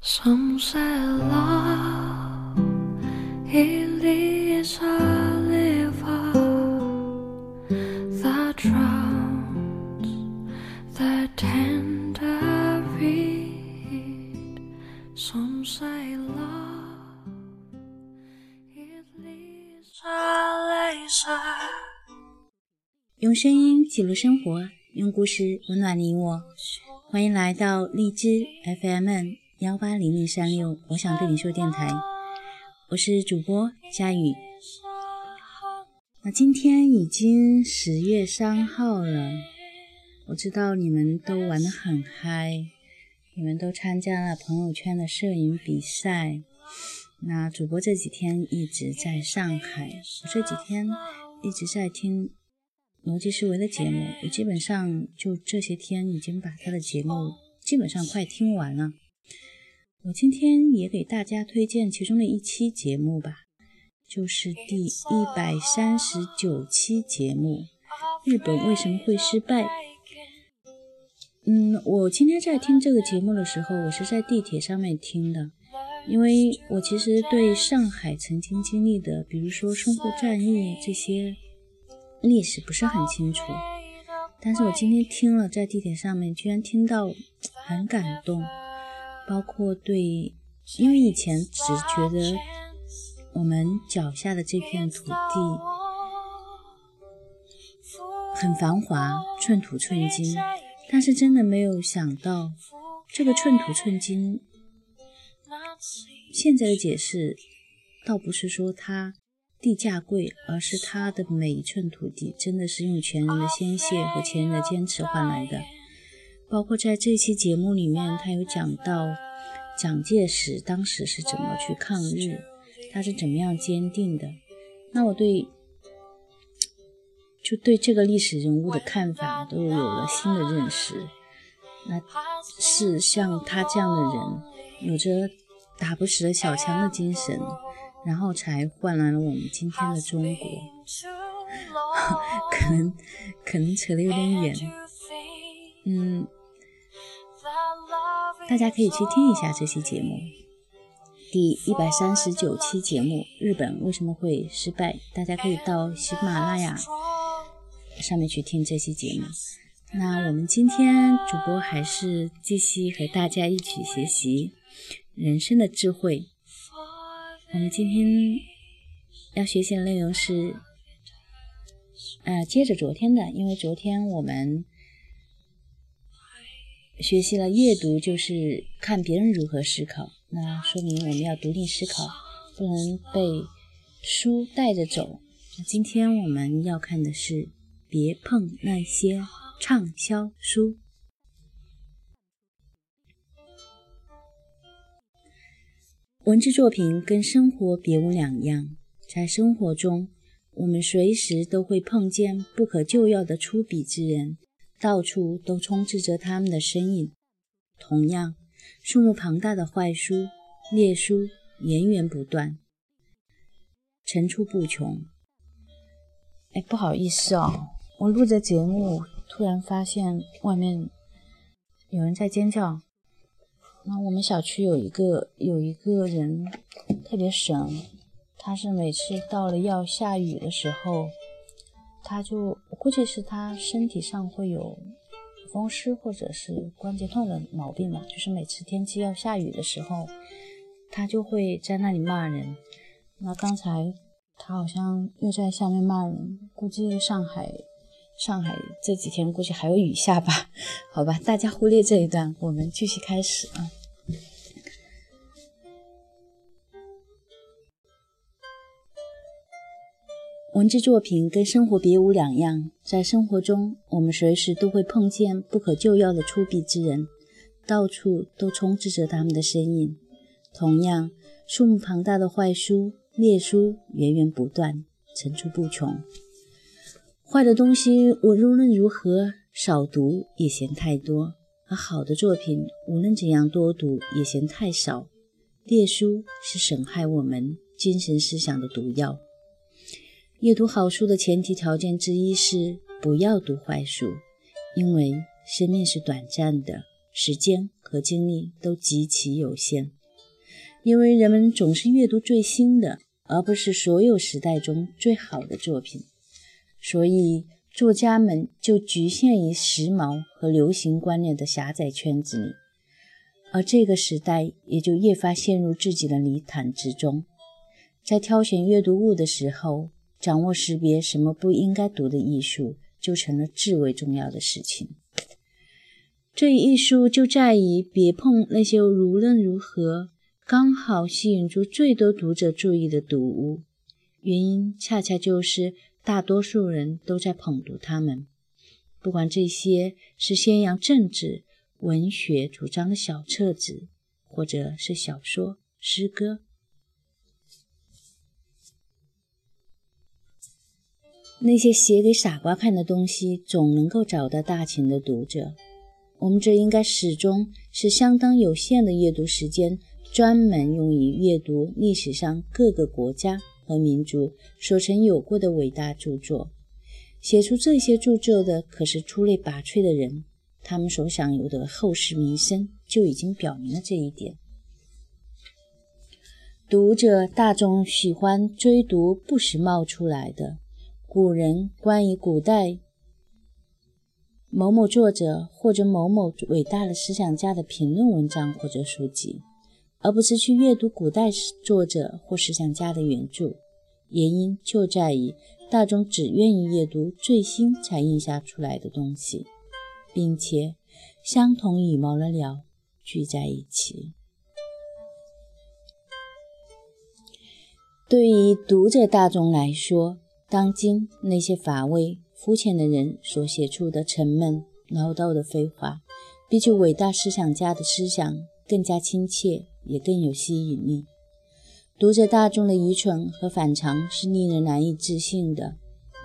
Some say love it leads a river that drowns the tender reed. Some say love it leads a laser. 用声音记录生活，用故事温暖你我。欢迎来到荔枝 FM 幺八零零三六，我想对你说电台，我是主播佳宇。那今天已经十月三号了，我知道你们都玩得很嗨，你们都参加了朋友圈的摄影比赛。那主播这几天一直在上海，我这几天一直在听逻辑思维的节目，我基本上就这些天已经把他的节目基本上快听完了。我今天也给大家推荐其中的一期节目吧，就是第一百三十九期节目《日本为什么会失败》。嗯，我今天在听这个节目的时候，我是在地铁上面听的，因为我其实对上海曾经经历的，比如说淞沪战役这些历史不是很清楚，但是我今天听了，在地铁上面居然听到很感动。包括对，因为以前只觉得我们脚下的这片土地很繁华，寸土寸金，但是真的没有想到，这个寸土寸金，现在的解释倒不是说它地价贵，而是它的每一寸土地真的是用前人的鲜血和前人的坚持换来的。包括在这期节目里面，他有讲到蒋介石当时是怎么去抗日，他是怎么样坚定的。那我对就对这个历史人物的看法都有了新的认识。那是像他这样的人，有着打不死的小强的精神，然后才换来了我们今天的中国。可能可能扯得有点远，嗯。大家可以去听一下这期节目，第一百三十九期节目《日本为什么会失败》。大家可以到喜马拉雅上面去听这期节目。那我们今天主播还是继续和大家一起学习人生的智慧。我们今天要学习的内容是，呃，接着昨天的，因为昨天我们。学习了阅读，就是看别人如何思考，那说明我们要独立思考，不能被书带着走。今天我们要看的是别碰那些畅销书。文字作品跟生活别无两样，在生活中，我们随时都会碰见不可救药的出笔之人。到处都充斥着他们的身影。同样，数目庞大的坏书、劣书源源不断，层出不穷。哎，不好意思哦，我录着节目，突然发现外面有人在尖叫。那我们小区有一个有一个人特别神，他是每次到了要下雨的时候。他就我估计是他身体上会有风湿或者是关节痛的毛病吧，就是每次天气要下雨的时候，他就会在那里骂人。那刚才他好像又在下面骂人，估计上海上海这几天估计还有雨下吧？好吧，大家忽略这一段，我们继续开始啊。文字作品跟生活别无两样，在生活中，我们随时都会碰见不可救药的出笔之人，到处都充斥着他们的身影。同样，数目庞大的坏书、劣书源源不断，层出不穷。坏的东西，我无论如何少读也嫌太多；而好的作品，无论怎样多读也嫌太少。劣书是损害我们精神思想的毒药。阅读好书的前提条件之一是不要读坏书，因为生命是短暂的，时间和精力都极其有限。因为人们总是阅读最新的，而不是所有时代中最好的作品，所以作家们就局限于时髦和流行观念的狭窄圈子里，而这个时代也就越发陷入自己的泥潭之中。在挑选阅读物的时候，掌握识别什么不应该读的艺术，就成了至为重要的事情。这一艺术就在于别碰那些无论如何。刚好吸引住最多读者注意的读物，原因恰恰就是大多数人都在捧读他们。不管这些是宣扬政治、文学主张的小册子，或者是小说、诗歌，那些写给傻瓜看的东西，总能够找到大群的读者。我们这应该始终是相当有限的阅读时间。专门用于阅读历史上各个国家和民族所曾有过的伟大著作。写出这些著作的可是出类拔萃的人，他们所享有的后世名声就已经表明了这一点。读者大众喜欢追读不时冒出来的古人关于古代某某作者或者某某伟大的思想家的评论文章或者书籍。而不是去阅读古代作者或思想家的原著，原因就在于大众只愿意阅读最新才印刷出来的东西，并且相同羽毛的鸟聚在一起。对于读者大众来说，当今那些乏味肤浅的人所写出的沉闷唠叨的废话，比起伟大思想家的思想更加亲切。也更有吸引力。读者大众的愚蠢和反常是令人难以置信的，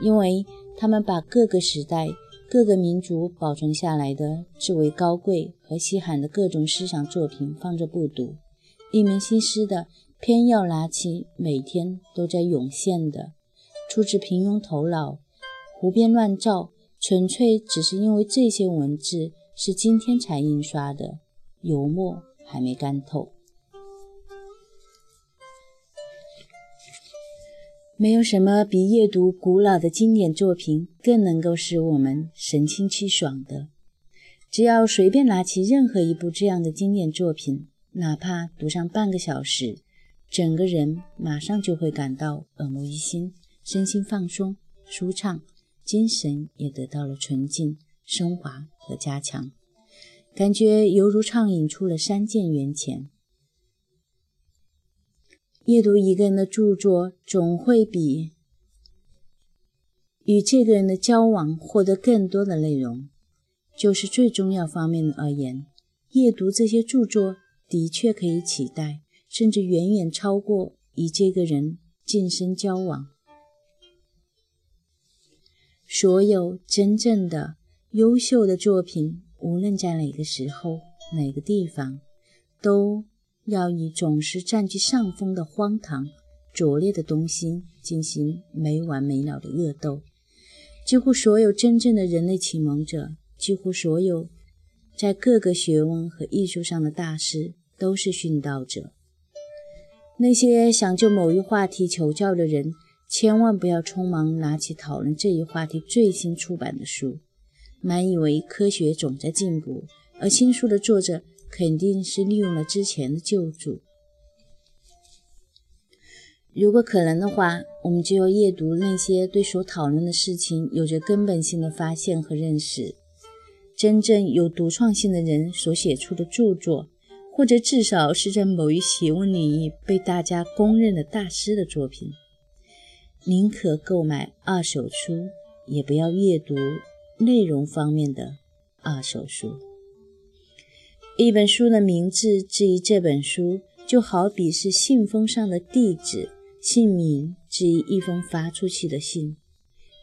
因为他们把各个时代、各个民族保存下来的至为高贵和稀罕的各种思想作品放着不读，一门心思的偏要拿起每天都在涌现的、出自平庸头脑、胡编乱造，纯粹只是因为这些文字是今天才印刷的，油墨还没干透。没有什么比阅读古老的经典作品更能够使我们神清气爽的。只要随便拿起任何一部这样的经典作品，哪怕读上半个小时，整个人马上就会感到耳目一新，身心放松、舒畅，精神也得到了纯净、升华和加强，感觉犹如畅饮出了三涧源泉。阅读一个人的著作，总会比与这个人的交往获得更多的内容。就是最重要方面而言，阅读这些著作的确可以取代，甚至远远超过与这个人近身交往。所有真正的优秀的作品，无论在哪个时候、哪个地方，都。要以总是占据上风的荒唐、拙劣的东西进行没完没了的恶斗。几乎所有真正的人类启蒙者，几乎所有在各个学问和艺术上的大师，都是殉道者。那些想就某一话题求教的人，千万不要匆忙拿起讨论这一话题最新出版的书，满以为科学总在进步，而新书的作者。肯定是利用了之前的旧著。如果可能的话，我们就要阅读那些对所讨论的事情有着根本性的发现和认识，真正有独创性的人所写出的著作，或者至少是在某一学问领域被大家公认的大师的作品。宁可购买二手书，也不要阅读内容方面的二手书。一本书的名字至于这本书，就好比是信封上的地址、姓名至于一封发出去的信。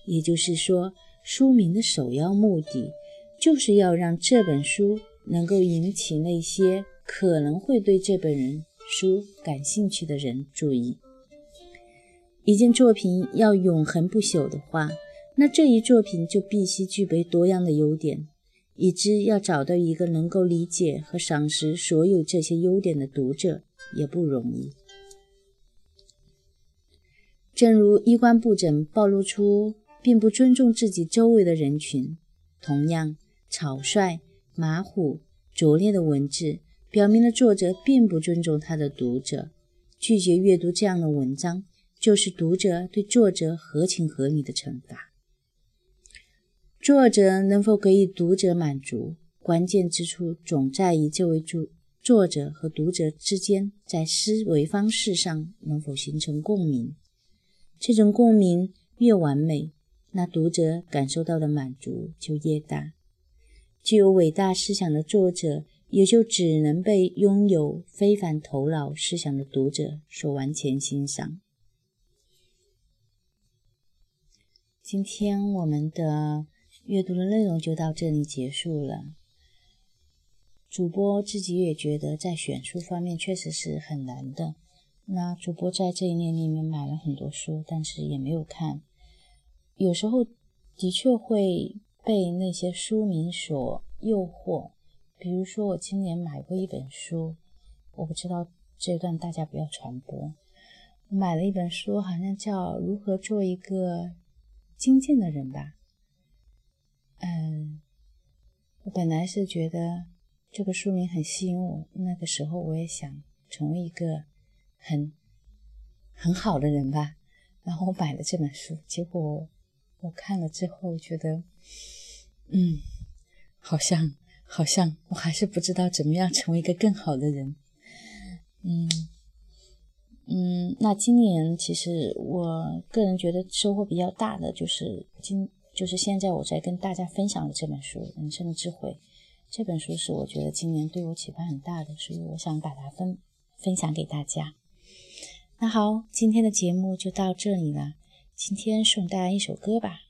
也就是说，书名的首要目的，就是要让这本书能够引起那些可能会对这本人书感兴趣的人注意。一件作品要永恒不朽的话，那这一作品就必须具备多样的优点。已知要找到一个能够理解和赏识所有这些优点的读者也不容易。正如衣冠不整暴露出并不尊重自己周围的人群，同样草率、马虎、拙劣的文字，表明了作者并不尊重他的读者。拒绝阅读这样的文章，就是读者对作者合情合理的惩罚。作者能否给予读者满足，关键之处总在于这位作作者和读者之间在思维方式上能否形成共鸣。这种共鸣越完美，那读者感受到的满足就越大。具有伟大思想的作者。也就只能被拥有非凡头脑思想的读者所完全欣赏。今天我们的阅读的内容就到这里结束了。主播自己也觉得在选书方面确实是很难的。那主播在这一年里面买了很多书，但是也没有看。有时候的确会被那些书名所诱惑。比如说，我今年买过一本书，我不知道这段大家不要传播。买了一本书，好像叫《如何做一个精进的人》吧。嗯，我本来是觉得这个书名很吸引我，那个时候我也想成为一个很很好的人吧。然后我买了这本书，结果我看了之后觉得，嗯，好像。好像我还是不知道怎么样成为一个更好的人。嗯嗯，那今年其实我个人觉得收获比较大的就是今就是现在我在跟大家分享的这本书《人生的智慧》。这本书是我觉得今年对我启发很大的，所以我想把它分分享给大家。那好，今天的节目就到这里了。今天送大家一首歌吧。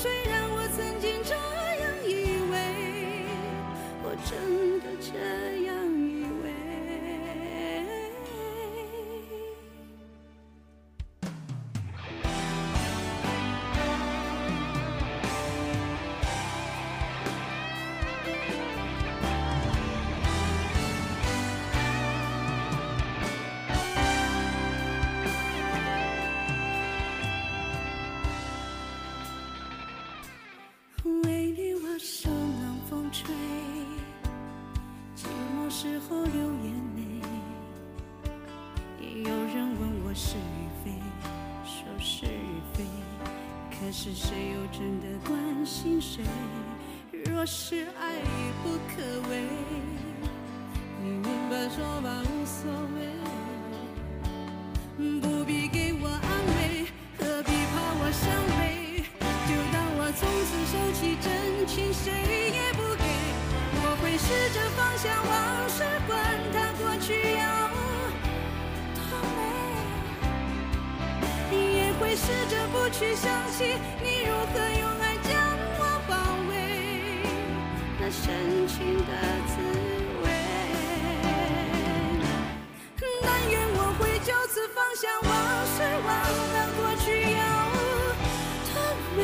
虽然是谁又真的关心谁？若是爱已不可为，你明白说吧，无所谓。不必给我安慰，何必怕我伤悲？就当我从此收起真情，谁也不给。我会试着放下往事。去想起你如何用爱将我包围，那深情的滋味。但愿我会就此放下往事，忘了过去有多美。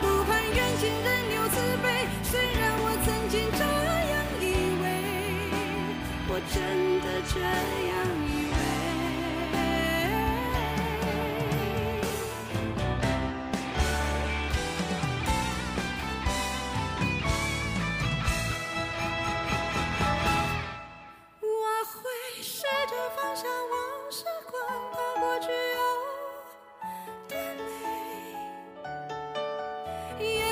不盼缘尽仍留慈悲，虽然我曾经这样以为，我真的这样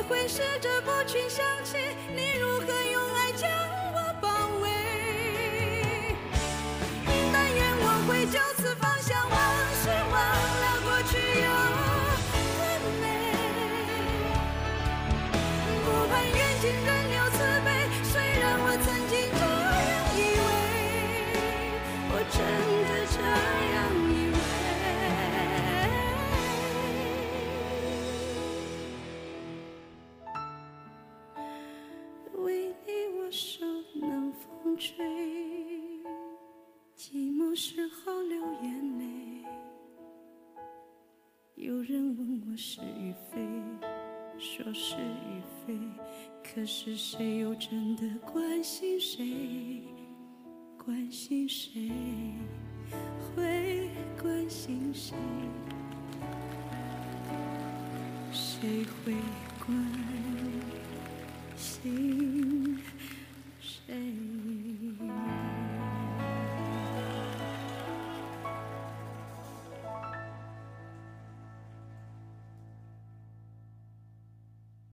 会试着不去想起你如何说是与非，可是谁又真的关心谁？关心谁？会关心谁？谁会关心